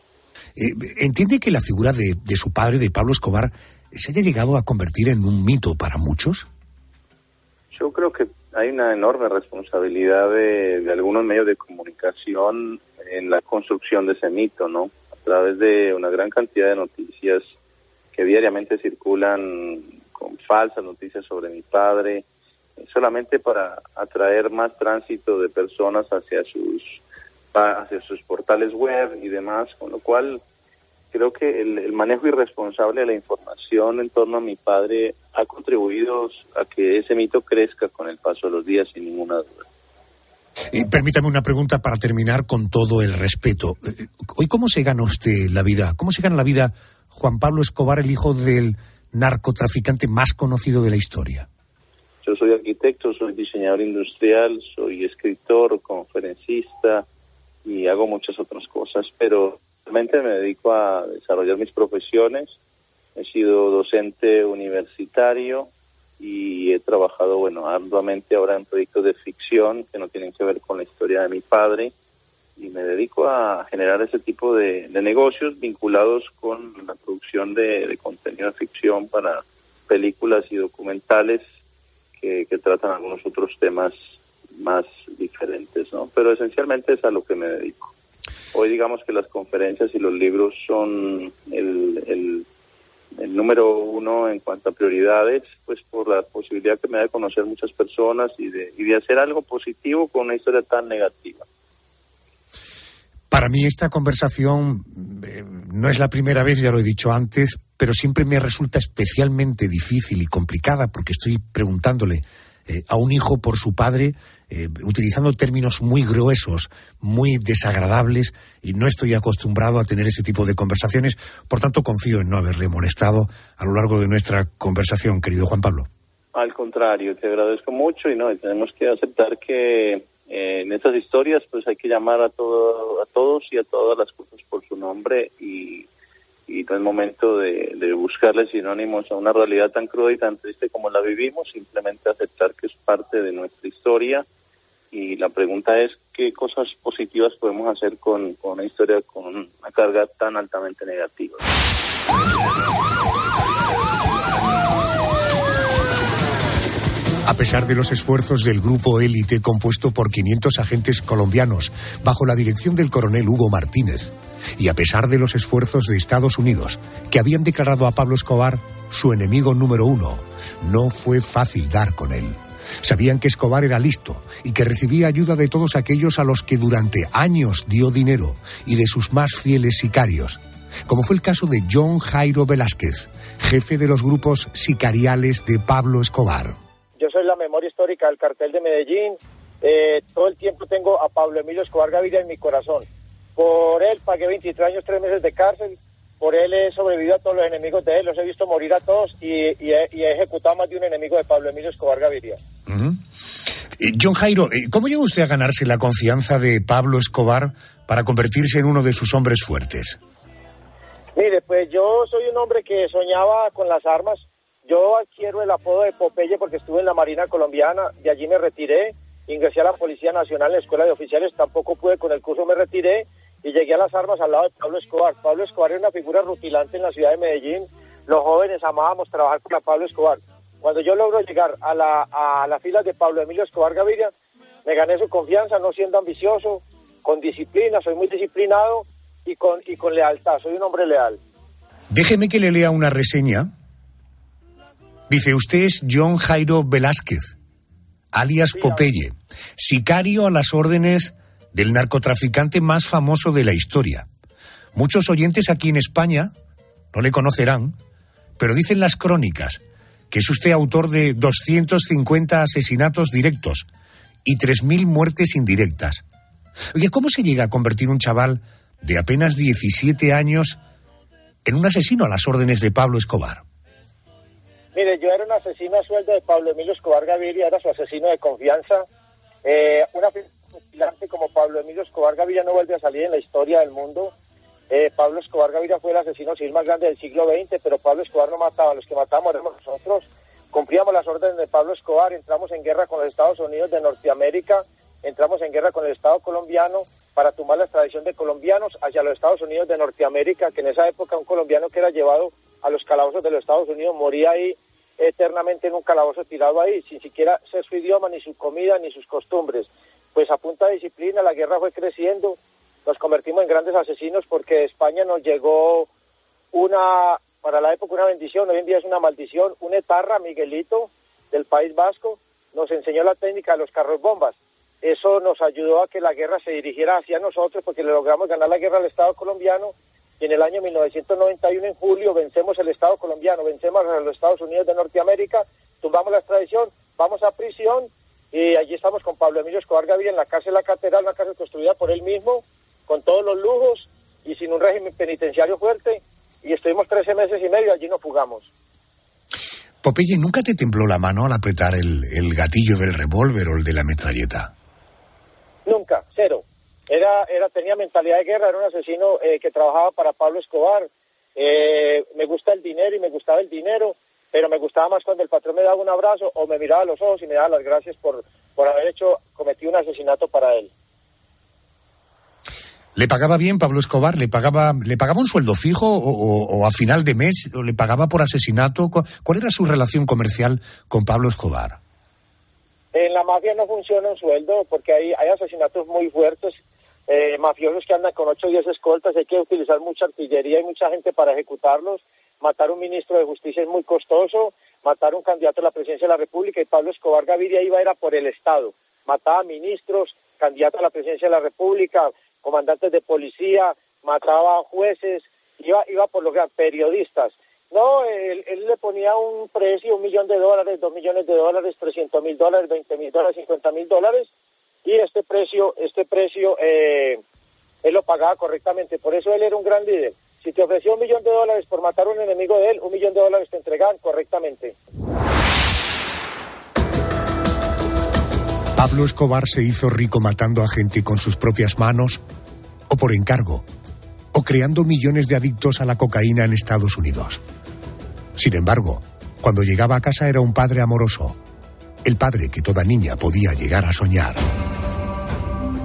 Eh, ¿Entiende que la figura de, de su padre, de Pablo Escobar, se haya llegado a convertir en un mito para muchos?
Yo creo que hay una enorme responsabilidad de, de, algunos medios de comunicación en la construcción de ese mito, ¿no? A través de una gran cantidad de noticias que diariamente circulan con falsas noticias sobre mi padre, solamente para atraer más tránsito de personas hacia sus hacia sus portales web y demás, con lo cual creo que el, el, manejo irresponsable de la información en torno a mi padre ha contribuido a que ese mito crezca con el paso de los días, sin ninguna duda.
Y permítame una pregunta para terminar con todo el respeto. Hoy, ¿cómo se gana usted la vida? ¿Cómo se gana la vida Juan Pablo Escobar, el hijo del narcotraficante más conocido de la historia?
Yo soy arquitecto, soy diseñador industrial, soy escritor, conferencista y hago muchas otras cosas, pero realmente me dedico a desarrollar mis profesiones. He sido docente universitario y he trabajado, bueno, arduamente ahora en proyectos de ficción que no tienen que ver con la historia de mi padre y me dedico a generar ese tipo de, negocios vinculados con la producción de, contenido de ficción para películas y documentales que tratan algunos otros temas más diferentes, ¿no? Pero esencialmente es a lo que me dedico. Hoy digamos que las conferencias y los libros son el, número uno en cuanto a prioridades, pues por la posibilidad que me da de conocer muchas personas y de, y de hacer algo positivo con una historia tan negativa.
Para mí esta conversación eh, no es la primera vez, ya lo he dicho antes, pero siempre me resulta especialmente difícil y complicada porque estoy preguntándole eh, a un hijo por su padre eh, utilizando términos muy gruesos, muy desagradables, y no estoy acostumbrado a tener ese tipo de conversaciones. Por tanto, confío en no haberle molestado a lo largo de nuestra conversación, querido Juan Pablo.
Al contrario, te agradezco mucho y no, tenemos que aceptar que eh, en estas historias pues hay que llamar a, todo, a todos y a todas las cosas por su nombre y, y no es momento de, de buscarle sinónimos a una realidad tan cruda y tan triste como la vivimos, simplemente aceptar que es parte de nuestra historia y la pregunta es qué cosas positivas podemos hacer con, con una historia con una carga tan altamente negativa.
A pesar de los esfuerzos del grupo élite compuesto por 500 agentes colombianos bajo la dirección del coronel Hugo Martínez, y a pesar de los esfuerzos de Estados Unidos, que habían declarado a Pablo Escobar su enemigo número uno, no fue fácil dar con él. Sabían que Escobar era listo y que recibía ayuda de todos aquellos a los que durante años dio dinero y de sus más fieles sicarios, como fue el caso de John Jairo Velázquez, jefe de los grupos sicariales de Pablo Escobar.
Yo soy la memoria histórica del cartel de Medellín. Eh, todo el tiempo tengo a Pablo Emilio Escobar Gaviria en mi corazón. Por él pagué 23 años, 3 meses de cárcel. Por él he sobrevivido a todos los enemigos de él, los he visto morir a todos y, y, he, y he, ejecutado más de un enemigo de Pablo Emilio Escobar Gaviria.
Uh -huh. John Jairo, eh, ¿cómo llegó usted a ganarse la confianza de Pablo Escobar para convertirse en uno de sus hombres fuertes?
Mire, pues yo soy un hombre que soñaba con las armas. Yo adquiero el apodo de Popeye porque estuve en la Marina Colombiana, de allí me retiré, ingresé a la Policía Nacional en la Escuela de Oficiales, tampoco pude con el curso, me retiré y llegué a las armas al lado de Pablo Escobar. Pablo Escobar era una figura rutilante en la ciudad de Medellín. Los jóvenes amábamos trabajar con Pablo Escobar. Cuando yo logro llegar a la, a las filas de Pablo Emilio Escobar Gaviria, me gané su confianza, no siendo ambicioso, con disciplina, soy muy disciplinado y con, y con lealtad, soy un hombre leal.
Déjeme que le lea una reseña. Dice, usted es John Jairo Velázquez, alias Popeye, sicario a las órdenes del narcotraficante más famoso de la historia. Muchos oyentes aquí en España no le conocerán, pero dicen las crónicas que es usted autor de 250 asesinatos directos y 3.000 muertes indirectas. Oye, ¿cómo se llega a convertir un chaval de apenas 17 años en un asesino a las órdenes de Pablo Escobar?
Mire, yo era un asesino a sueldo de Pablo Emilio Escobar Gaviria, era su asesino de confianza. Eh, como Pablo Emilio Escobar Gaviria no vuelve a salir en la historia del mundo. Eh, Pablo Escobar Gaviria fue el asesino civil más grande del siglo XX, pero Pablo Escobar no mataba, los que matábamos éramos nosotros. cumplíamos las órdenes de Pablo Escobar, entramos en guerra con los Estados Unidos de Norteamérica, entramos en guerra con el Estado colombiano para tumbar la extradición de colombianos hacia los Estados Unidos de Norteamérica, que en esa época un colombiano que era llevado a los calabozos de los Estados Unidos moría ahí eternamente en un calabozo tirado ahí, sin siquiera ser su idioma, ni su comida, ni sus costumbres. Pues a punta de disciplina la guerra fue creciendo, nos convertimos en grandes asesinos porque España nos llegó una, para la época una bendición, hoy en día es una maldición, un etarra, Miguelito, del País Vasco, nos enseñó la técnica de los carros bombas. Eso nos ayudó a que la guerra se dirigiera hacia nosotros porque le logramos ganar la guerra al Estado colombiano y en el año 1991, en julio, vencemos el Estado colombiano, vencemos a los Estados Unidos de Norteamérica, tumbamos la extradición, vamos a prisión y allí estamos con Pablo Emilio Escobar Gaviria en la cárcel La Catedral, una cárcel construida por él mismo, con todos los lujos y sin un régimen penitenciario fuerte y estuvimos 13 meses y medio, allí nos fugamos.
Popeye, ¿nunca te tembló la mano al apretar el, el gatillo del revólver o el de la metralleta?
Nunca, cero. Era, era, tenía mentalidad de guerra, era un asesino eh, que trabajaba para Pablo Escobar. Eh, me gusta el dinero y me gustaba el dinero, pero me gustaba más cuando el patrón me daba un abrazo o me miraba a los ojos y me daba las gracias por, por haber hecho, cometido un asesinato para él.
¿Le pagaba bien Pablo Escobar? ¿Le pagaba, ¿le pagaba un sueldo fijo o, o, o a final de mes? ¿O le pagaba por asesinato? ¿Cuál era su relación comercial con Pablo Escobar?
En la mafia no funciona un sueldo porque hay, hay asesinatos muy fuertes, eh, mafiosos que andan con 8 o 10 escoltas, hay que utilizar mucha artillería y mucha gente para ejecutarlos. Matar un ministro de justicia es muy costoso, matar un candidato a la presidencia de la República y Pablo Escobar Gaviria iba era por el Estado. Mataba ministros, candidatos a la presidencia de la República, comandantes de policía, mataba jueces, iba, iba por los periodistas. No, él, él, le ponía un precio, un millón de dólares, dos millones de dólares, trescientos mil dólares, veinte mil dólares, cincuenta mil dólares, y este precio, este precio, eh, él lo pagaba correctamente. Por eso él era un gran líder. Si te ofreció un millón de dólares por matar a un enemigo de él, un millón de dólares te entregaban correctamente.
Pablo Escobar se hizo rico matando a gente con sus propias manos o por encargo, o creando millones de adictos a la cocaína en Estados Unidos. Sin embargo, cuando llegaba a casa era un padre amoroso, el padre que toda niña podía llegar a soñar.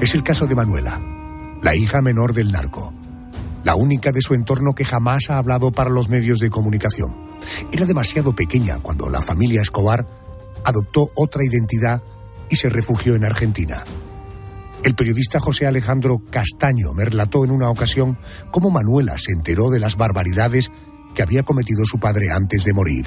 Es el caso de Manuela, la hija menor del narco, la única de su entorno que jamás ha hablado para los medios de comunicación. Era demasiado pequeña cuando la familia Escobar adoptó otra identidad y se refugió en Argentina. El periodista José Alejandro Castaño me relató en una ocasión cómo Manuela se enteró de las barbaridades que había cometido su padre antes de morir.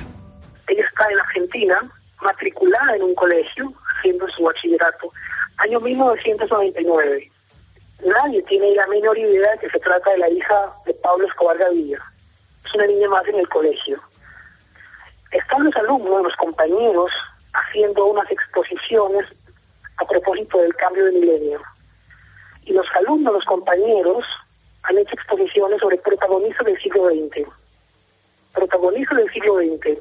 Ella está en Argentina, matriculada en un colegio, haciendo su bachillerato, año 1999. Nadie tiene la menor idea de que se trata de la hija de Pablo Escobar Gaviria. Es una niña más en el colegio. Están los alumnos, los compañeros, haciendo unas exposiciones a propósito del cambio de milenio. Y los alumnos, los compañeros, han hecho exposiciones sobre protagonistas del siglo XX. Protagonistas del siglo XX.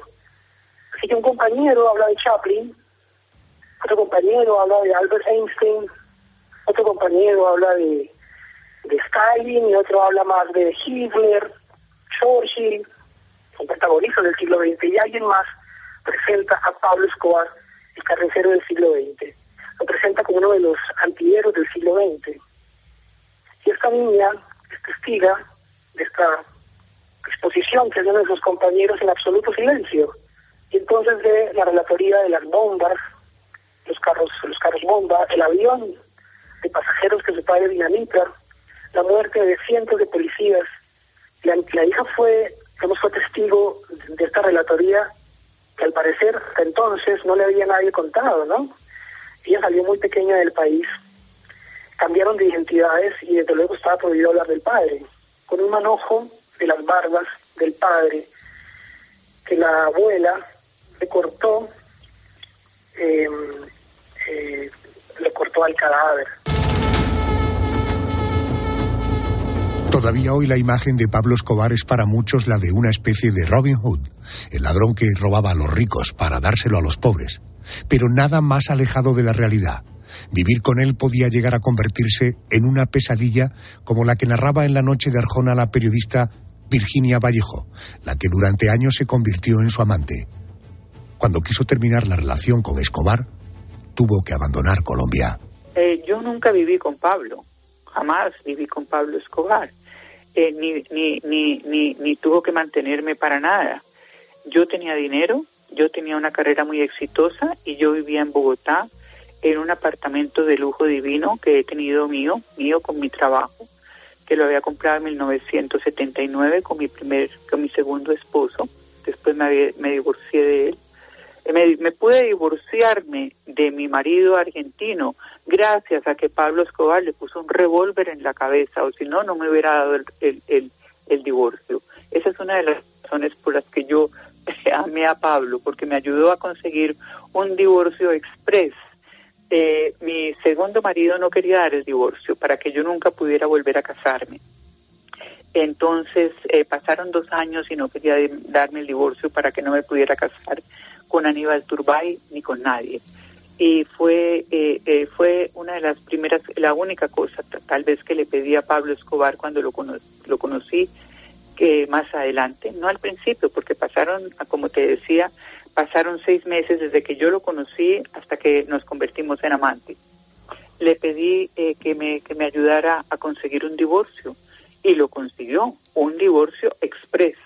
Así que un compañero habla de Chaplin, otro compañero habla de Albert Einstein, otro compañero habla de, de Stalin y otro habla más de Hitler, Churchill, son protagonistas del siglo XX. Y alguien más presenta a Pablo Escobar, el carnicero del siglo XX. Lo presenta como uno de los antihéroes del siglo XX. Y esta niña es testiga de esta exposición que hacen sus compañeros en absoluto silencio. Y entonces ve la relatoría de las bombas, los carros, los carros bomba, el avión de pasajeros que su padre dinamita, la muerte de cientos de policías. La, hija fue, hemos fue testigo de esta relatoría que al parecer hasta entonces no le había nadie contado, ¿no? Ella salió muy pequeña del país, cambiaron de identidades y desde luego estaba prohibido hablar del padre, con un manojo de las barbas del padre que la abuela le cortó, eh, eh, le cortó al cadáver.
Todavía hoy la imagen de Pablo Escobar es para muchos la de una especie de Robin Hood, el ladrón que robaba a los ricos para dárselo a los pobres, pero nada más alejado de la realidad. Vivir con él podía llegar a convertirse en una pesadilla como la que narraba en la noche de Arjona la periodista Virginia Vallejo, la que durante años se convirtió en su amante. cuando quiso terminar la relación con Escobar, tuvo que abandonar Colombia.
Eh, yo nunca viví con Pablo, jamás viví con Pablo Escobar, eh, ni, ni, ni, ni, tuvo que mantenerme para nada. Yo tenía dinero, yo tenía una carrera muy exitosa y yo vivía en Bogotá en un apartamento de lujo divino que he tenido mío, mío con mi trabajo, que lo había comprado en 1979 con mi primer, con mi segundo esposo. Después me, me divorcié de él. Me, me, pude divorciarme de mi marido argentino gracias a que Pablo Escobar le puso un revólver en la cabeza, o si no, no me hubiera dado el, el, el, el divorcio. Esa es una de las razones por las que yo amé a Pablo, porque me ayudó a conseguir un divorcio express eh, mi segundo marido no quería dar el divorcio para que yo nunca pudiera volver a casarme. Entonces eh, pasaron dos años y no quería darme el divorcio para que no me pudiera casar con Aníbal Turbay ni con nadie. Y fue, eh, eh fue una de las primeras, la única cosa tal vez que le pedí a Pablo Escobar cuando lo, cono lo conocí, que más adelante, no al principio, porque pasaron, como te decía, Pasaron seis meses desde que yo lo conocí hasta que nos convertimos en amantes. Le pedí eh, que, me, que me ayudara a conseguir un divorcio y lo consiguió, un divorcio express.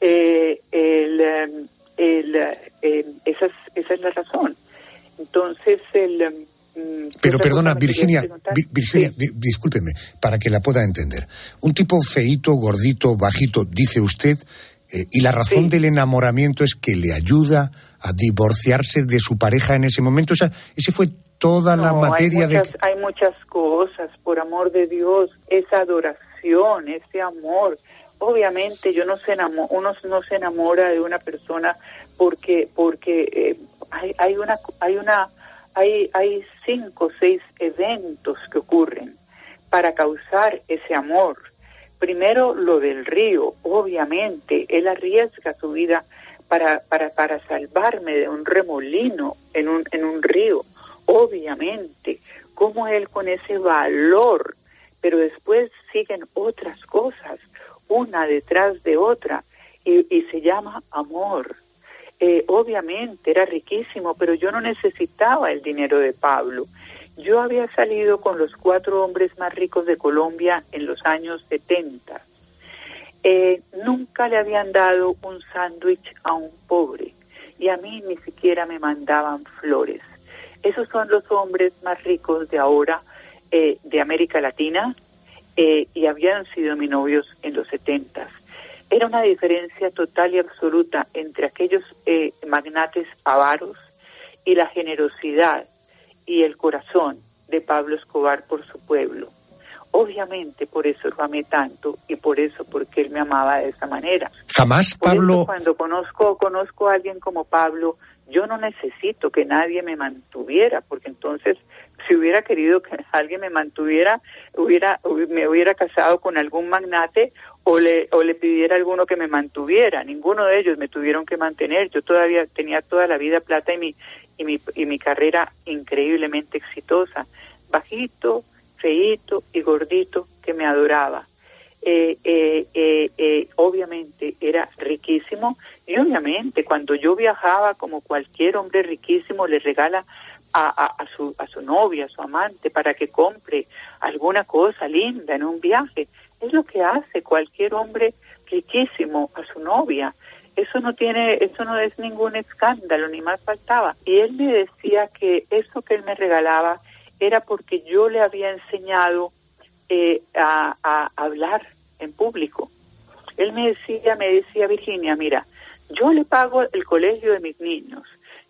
Eh, el, em, el, eh, esa, es, esa es la razón. Entonces, el... Mm,
Pero perdona, Virginia, Virginia, discúlpeme, para que la pueda entender. Un tipo feito, gordito, bajito, dice usted, eh, y la razón del enamoramiento es que le ayuda a divorciarse de su pareja en ese momento. O sea, ese fue toda la materia
de... Hay muchas cosas, por amor de Dios, esa adoración, ese amor. Obviamente yo no se uno no se enamora de una persona porque porque eh, hay, hay una hay una hay hay cinco o seis eventos que ocurren para causar ese amor Primero, lo del río. Obviamente, él arriesga su vida para, para, para salvarme de un remolino en un, en un río. Obviamente, como él con ese valor, pero después siguen otras cosas, una detrás de otra, y, se llama amor. Eh, obviamente era riquísimo, pero yo no necesitaba el dinero de Pablo. Yo había salido con los cuatro hombres más ricos de Colombia en los años 70. Eh, nunca le habían dado un sándwich a un pobre y a mí ni siquiera me mandaban flores. Esos son los hombres más ricos de ahora eh, de América Latina eh, y habían sido mis novios en los 70. Era una diferencia total y absoluta entre aquellos magnates avaros y la generosidad y el corazón de Pablo Escobar por su pueblo. Obviamente por eso lo amé tanto y por eso porque él me amaba de esa manera.
Jamás Pablo.
cuando conozco conozco a alguien como Pablo, yo no necesito que nadie me mantuviera, porque entonces si hubiera querido que alguien me mantuviera, hubiera me hubiera casado con algún magnate o le o le pidiera a alguno que me mantuviera. Ninguno de ellos me tuvieron que mantener. Yo todavía tenía toda la vida plata y mi y mi, y mi carrera increíblemente exitosa. Bajito, feito y gordito que me adoraba. Eh, eh, eh, obviamente era riquísimo y obviamente cuando yo viajaba como cualquier hombre riquísimo le regala a, su, a su novia, a su amante, para que compre alguna cosa linda en un viaje. Es lo que hace cualquier hombre riquísimo a su novia eso no tiene, eso no es ningún escándalo, ni más faltaba. Y él me decía que eso que él me regalaba era porque yo le había enseñado eh, a, hablar en público. Él me decía, me decía Virginia, mira, yo le pago el colegio de mis niños,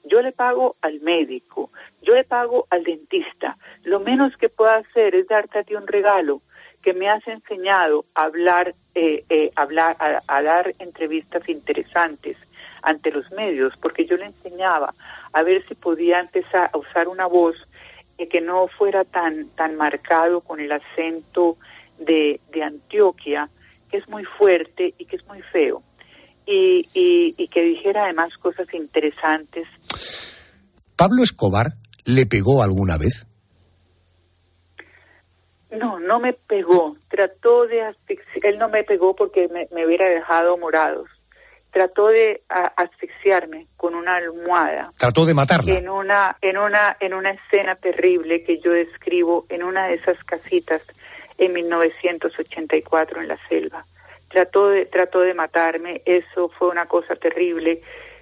yo le pago al médico, yo le pago al dentista. Lo menos que puedo hacer es darte a ti un regalo que me has enseñado a hablar, eh, eh, hablar a, dar entrevistas interesantes ante los medios, porque yo le enseñaba a ver si podía empezar a usar una voz que no fuera tan, tan marcado con el acento de, de Antioquia, que es muy fuerte y que es muy feo, y, y, y que dijera además cosas interesantes.
¿Pablo Escobar le pegó alguna vez?
No, no me pegó. Trató de asfixiar. Él no me pegó porque me, hubiera dejado morados. trató de a- asfixiarme con una almohada
Trató de matarla.
en una en una en una escena terrible que yo describo en una de esas casitas en 1984 en la selva. Trató de trató de matarme, eso fue una cosa terrible.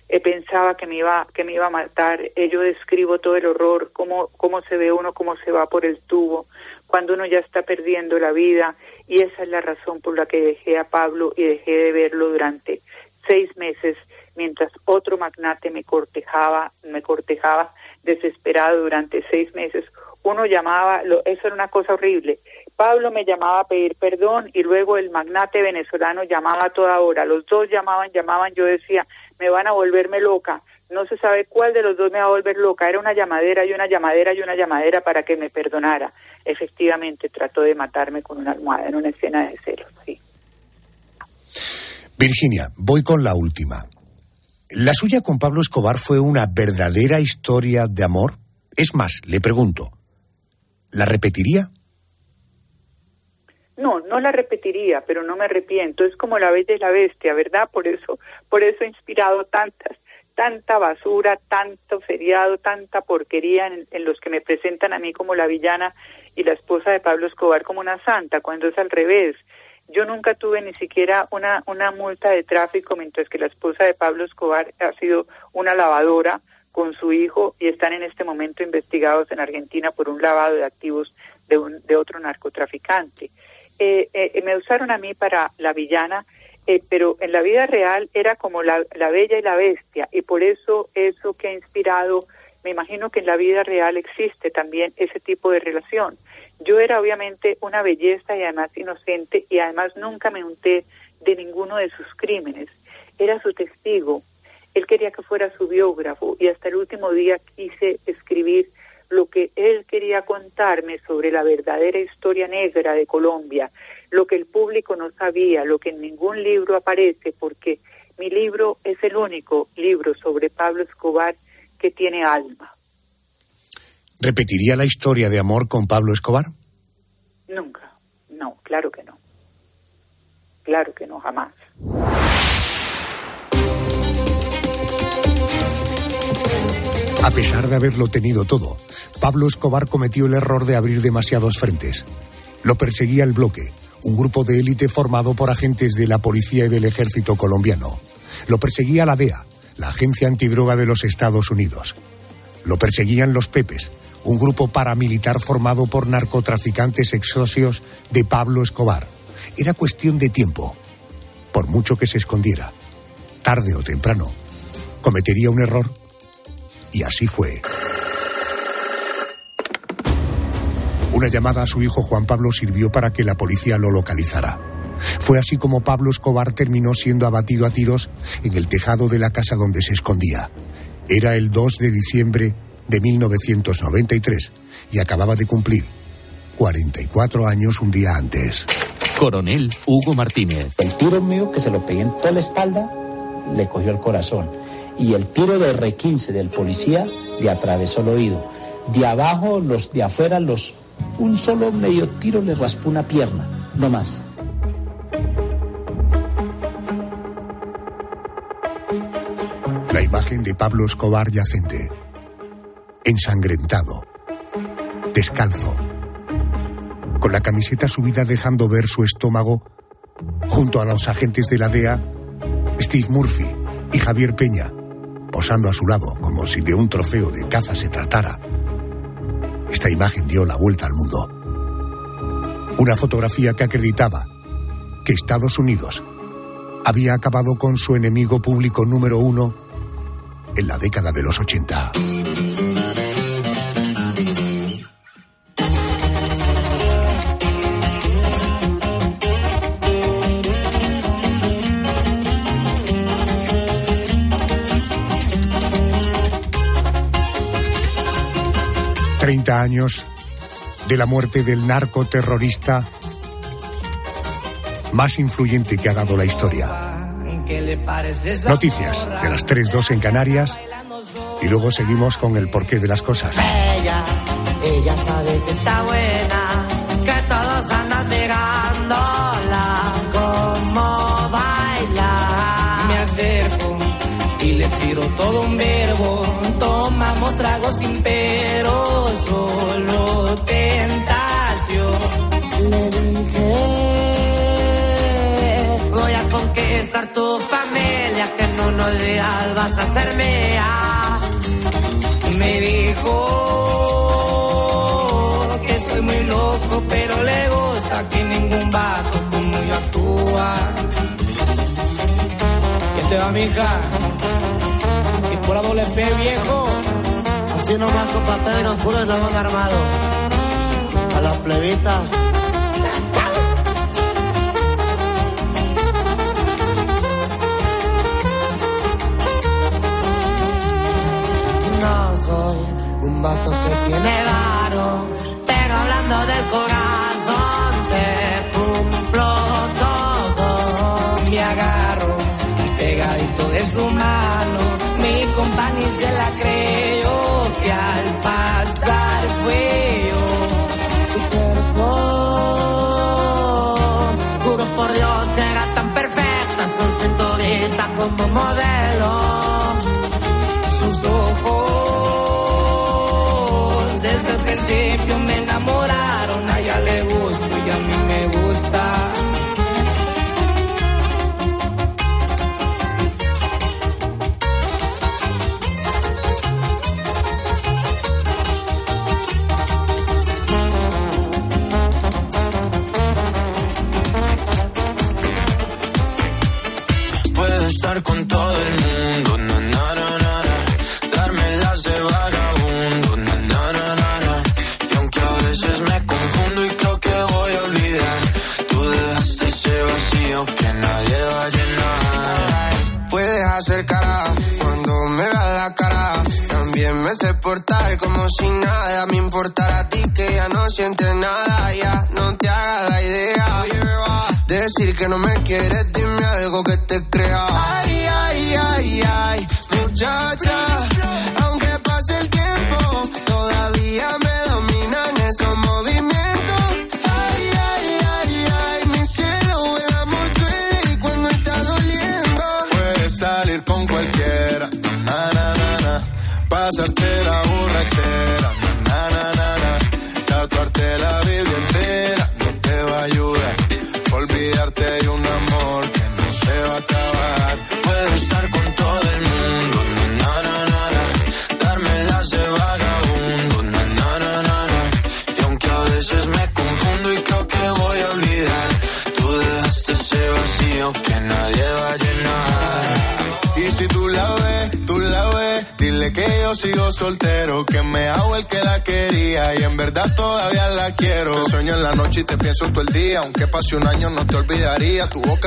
Eh, pensaba que me iba que me iba a matar. Eh, yo describo todo el horror, cómo cómo se ve uno, cómo se va por el tubo, cuando uno ya está perdiendo la vida y esa es la razón por la que dejé a Pablo y dejé de verlo durante seis meses mientras otro magnate me cortejaba, me cortejaba desesperado durante seis meses. Uno llamaba, eso era una cosa horrible. Pablo me llamaba a pedir perdón y luego el magnate venezolano llamaba a toda hora. Los dos llamaban, llamaban, yo decía, me van a volverme loca. No se sabe cuál de los dos me va a volver loca. Era una llamadera y una llamadera y una llamadera para que me perdonara. Efectivamente, trató de matarme con una almohada en una escena de celos, sí.
Virginia, voy con la última. ¿La suya con Pablo Escobar fue una verdadera historia de amor? Es más, le pregunto, ¿la repetiría?
No, no la repetiría, pero no me arrepiento. Es como la bella y la bestia, ¿verdad? Por eso, por eso he inspirado tantas, tanta basura, tanto seriado, tanta porquería en, en los que me presentan a mí como la villana y la esposa de Pablo Escobar como una santa, cuando es al revés. Yo nunca tuve ni siquiera una, una multa de tráfico, mientras que la esposa de Pablo Escobar ha sido una lavadora con su hijo y están en este momento investigados en Argentina por un lavado de activos de, un, de otro narcotraficante. Eh, eh, me usaron a mí para la villana, eh, pero en la vida real era como la, la bella y la bestia, y por eso eso que ha inspirado, me imagino que en la vida real existe también ese tipo de relación. Yo era obviamente una belleza y además inocente y además nunca me unté de ninguno de sus crímenes. Era su testigo. Él quería que fuera su biógrafo y hasta el último día quise escribir lo que él quería contarme sobre la verdadera historia negra de Colombia, lo que el público no sabía, lo que en ningún libro aparece, porque mi libro es el único libro sobre Pablo Escobar que tiene alma.
¿Repetiría la historia de amor con Pablo Escobar?
Nunca. No, claro que no. Claro que no, jamás.
A pesar de haberlo tenido todo, Pablo Escobar cometió el error de abrir demasiados frentes. Lo perseguía el bloque, un grupo de élite formado por agentes de la policía y del ejército colombiano. Lo perseguía la DEA, la agencia antidroga de los Estados Unidos. Lo perseguían los Pepes, un grupo paramilitar formado por narcotraficantes ex socios de Pablo Escobar. Era cuestión de tiempo. Por mucho que se escondiera, tarde o temprano, cometería un error y así fue. Una llamada a su hijo Juan Pablo sirvió para que la policía lo localizara. Fue así como Pablo Escobar terminó siendo abatido a tiros en el tejado de la casa donde se escondía. Era el 2 de diciembre de 1993 y acababa de cumplir 44 años un día antes.
Coronel Hugo Martínez.
El tiro mío que se lo pegué en toda la espalda le cogió el corazón y el tiro de R15 del policía le atravesó el oído. De abajo, los de afuera, los un solo medio tiro le raspó una pierna, no más.
La imagen de Pablo Escobar yacente, ensangrentado, descalzo, con la camiseta subida dejando ver su estómago, junto a los agentes de la DEA, Steve Murphy y Javier Peña, posando a su lado como si de un trofeo de caza se tratara. Esta imagen dio la vuelta al mundo. Una fotografía que acreditaba que Estados Unidos había acabado con su enemigo público número uno en la década de los 80. Treinta años de la muerte del narcoterrorista más influyente que ha dado la historia. Noticias de las 3.2 en Canarias y luego seguimos con el porqué de las cosas.
Ella, ella sabe que está buena, que todos andan mirándola como baila. Me acerco
todo un verbo.
Vas a mía.
Me dijo que estoy muy loco, pero le gusta que ningún vaso como yo actúa. ¿Qué te va, mija? Y por doble P, viejo.
Así nomás con papel oscuro estamos armados. A las plebitas. Un vato que tiene varo,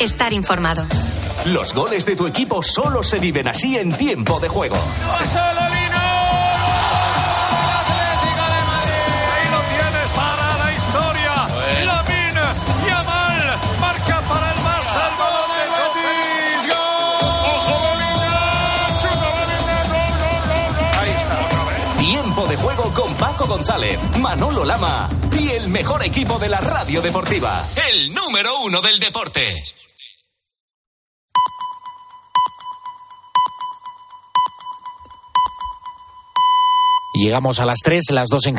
Estar informado.
Los goles de tu equipo solo se viven así en tiempo de juego.
Ahí lo tienes para la historia. Lamine Yamal marca para el Barça. El balón de gol. Ahí está otra vez.
Tiempo de juego con Paco González, Manolo Lama y el mejor equipo de la radio deportiva.
El número uno del deporte.
Llegamos a las 3, las 2 en Canadá.